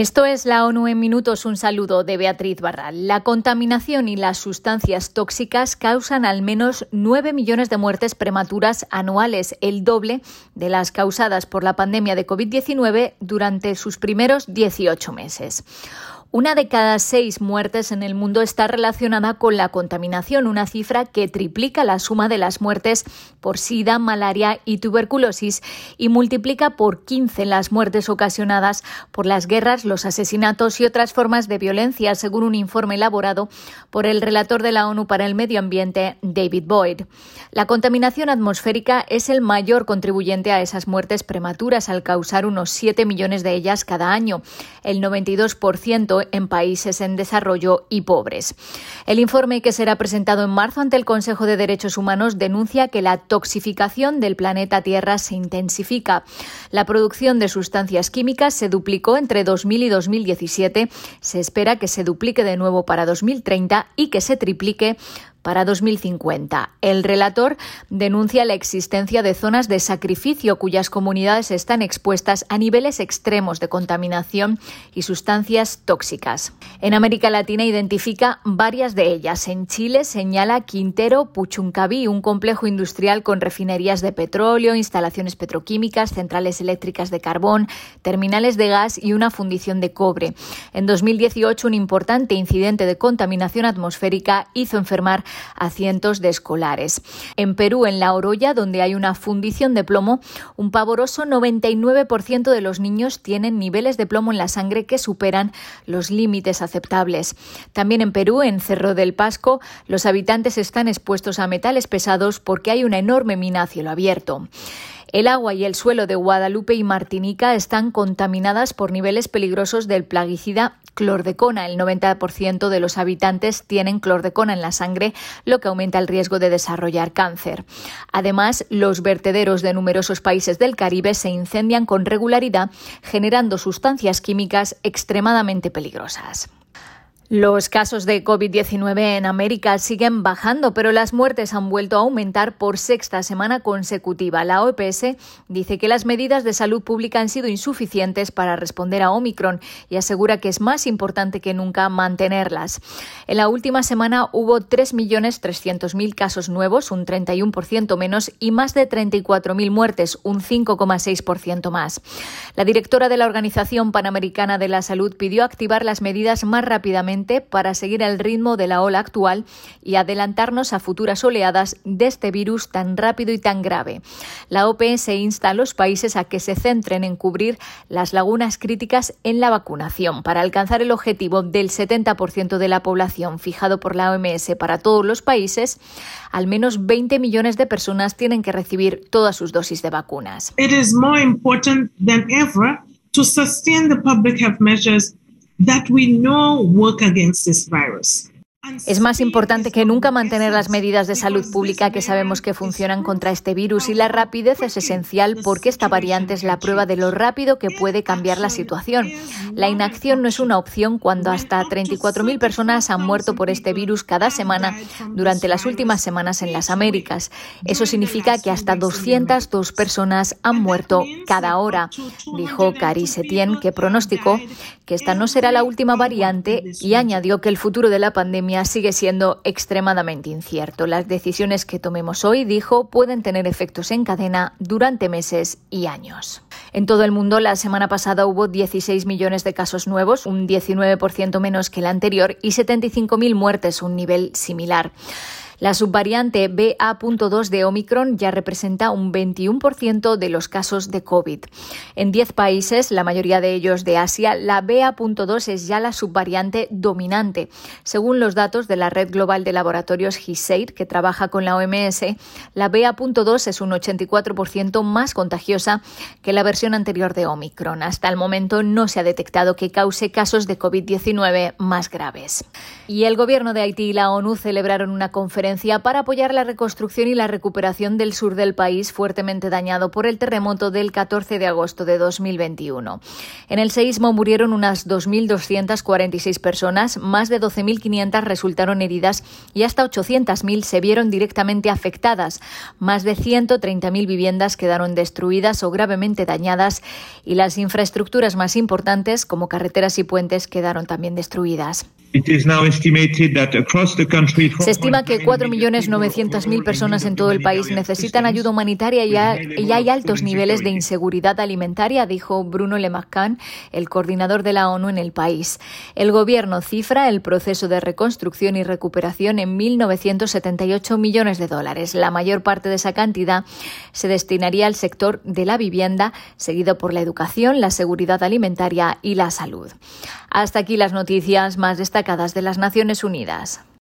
Esto es la ONU en minutos. Un saludo de Beatriz Barral. La contaminación y las sustancias tóxicas causan al menos 9 millones de muertes prematuras anuales, el doble de las causadas por la pandemia de COVID-19 durante sus primeros 18 meses. Una de cada seis muertes en el mundo está relacionada con la contaminación, una cifra que triplica la suma de las muertes por sida, malaria y tuberculosis y multiplica por 15 las muertes ocasionadas por las guerras, los asesinatos y otras formas de violencia, según un informe elaborado por el relator de la ONU para el Medio Ambiente, David Boyd. La contaminación atmosférica es el mayor contribuyente a esas muertes prematuras, al causar unos 7 millones de ellas cada año. El 92% en países en desarrollo y pobres. El informe que será presentado en marzo ante el Consejo de Derechos Humanos denuncia que la toxificación del planeta Tierra se intensifica. La producción de sustancias químicas se duplicó entre 2000 y 2017. Se espera que se duplique de nuevo para 2030 y que se triplique para 2050. El relator denuncia la existencia de zonas de sacrificio cuyas comunidades están expuestas a niveles extremos de contaminación y sustancias tóxicas. En América Latina identifica varias de ellas. En Chile señala Quintero Puchuncaví, un complejo industrial con refinerías de petróleo, instalaciones petroquímicas, centrales eléctricas de carbón, terminales de gas y una fundición de cobre. En 2018, un importante incidente de contaminación atmosférica hizo enfermar a cientos de escolares. En Perú, en La Oroya, donde hay una fundición de plomo, un pavoroso 99% de los niños tienen niveles de plomo en la sangre que superan los límites aceptables. También en Perú, en Cerro del Pasco, los habitantes están expuestos a metales pesados porque hay una enorme mina a cielo abierto. El agua y el suelo de Guadalupe y Martinica están contaminadas por niveles peligrosos del plaguicida clordecona. El 90% de los habitantes tienen clordecona en la sangre, lo que aumenta el riesgo de desarrollar cáncer. Además, los vertederos de numerosos países del Caribe se incendian con regularidad, generando sustancias químicas extremadamente peligrosas. Los casos de COVID-19 en América siguen bajando, pero las muertes han vuelto a aumentar por sexta semana consecutiva. La OPS dice que las medidas de salud pública han sido insuficientes para responder a Omicron y asegura que es más importante que nunca mantenerlas. En la última semana hubo 3.300.000 casos nuevos, un 31% menos, y más de 34.000 muertes, un 5,6% más. La directora de la Organización Panamericana de la Salud pidió activar las medidas más rápidamente para seguir el ritmo de la ola actual y adelantarnos a futuras oleadas de este virus tan rápido y tan grave. La OPS insta a los países a que se centren en cubrir las lagunas críticas en la vacunación para alcanzar el objetivo del 70% de la población fijado por la OMS para todos los países. Al menos 20 millones de personas tienen que recibir todas sus dosis de vacunas. It is more important than ever to sustain the public that we know work against this virus. Es más importante que nunca mantener las medidas de salud pública que sabemos que funcionan contra este virus y la rapidez es esencial porque esta variante es la prueba de lo rápido que puede cambiar la situación. La inacción no es una opción cuando hasta 34.000 personas han muerto por este virus cada semana durante las últimas semanas en las Américas. Eso significa que hasta 202 personas han muerto cada hora, dijo Cari Setien, que pronosticó que esta no será la última variante y añadió que el futuro de la pandemia sigue siendo extremadamente incierto. Las decisiones que tomemos hoy, dijo, pueden tener efectos en cadena durante meses y años. En todo el mundo, la semana pasada hubo 16 millones de casos nuevos, un 19% menos que el anterior, y 75.000 muertes, un nivel similar. La subvariante BA.2 de Omicron ya representa un 21% de los casos de COVID. En 10 países, la mayoría de ellos de Asia, la BA.2 es ya la subvariante dominante. Según los datos de la Red Global de Laboratorios GISAID, que trabaja con la OMS, la BA.2 es un 84% más contagiosa que la versión anterior de Omicron. Hasta el momento no se ha detectado que cause casos de COVID-19 más graves. Y el gobierno de Haití y la ONU celebraron una conferencia Valencia para apoyar la reconstrucción y la recuperación del sur del país fuertemente dañado por el terremoto del 14 de agosto de 2021. En el seísmo murieron unas 2.246 personas, más de 12.500 resultaron heridas y hasta 800.000 se vieron directamente afectadas. Más de 130.000 viviendas quedaron destruidas o gravemente dañadas y las infraestructuras más importantes, como carreteras y puentes, quedaron también destruidas. Se estima que 4.900.000 personas en todo el país necesitan ayuda humanitaria y hay altos niveles de inseguridad alimentaria, dijo Bruno Lemascan, el coordinador de la ONU en el país. El gobierno cifra el proceso de reconstrucción y recuperación en 1.978 millones de dólares. La mayor parte de esa cantidad se destinaría al sector de la vivienda, seguido por la educación, la seguridad alimentaria y la salud. Hasta aquí las noticias más destacadas de las Naciones Unidas.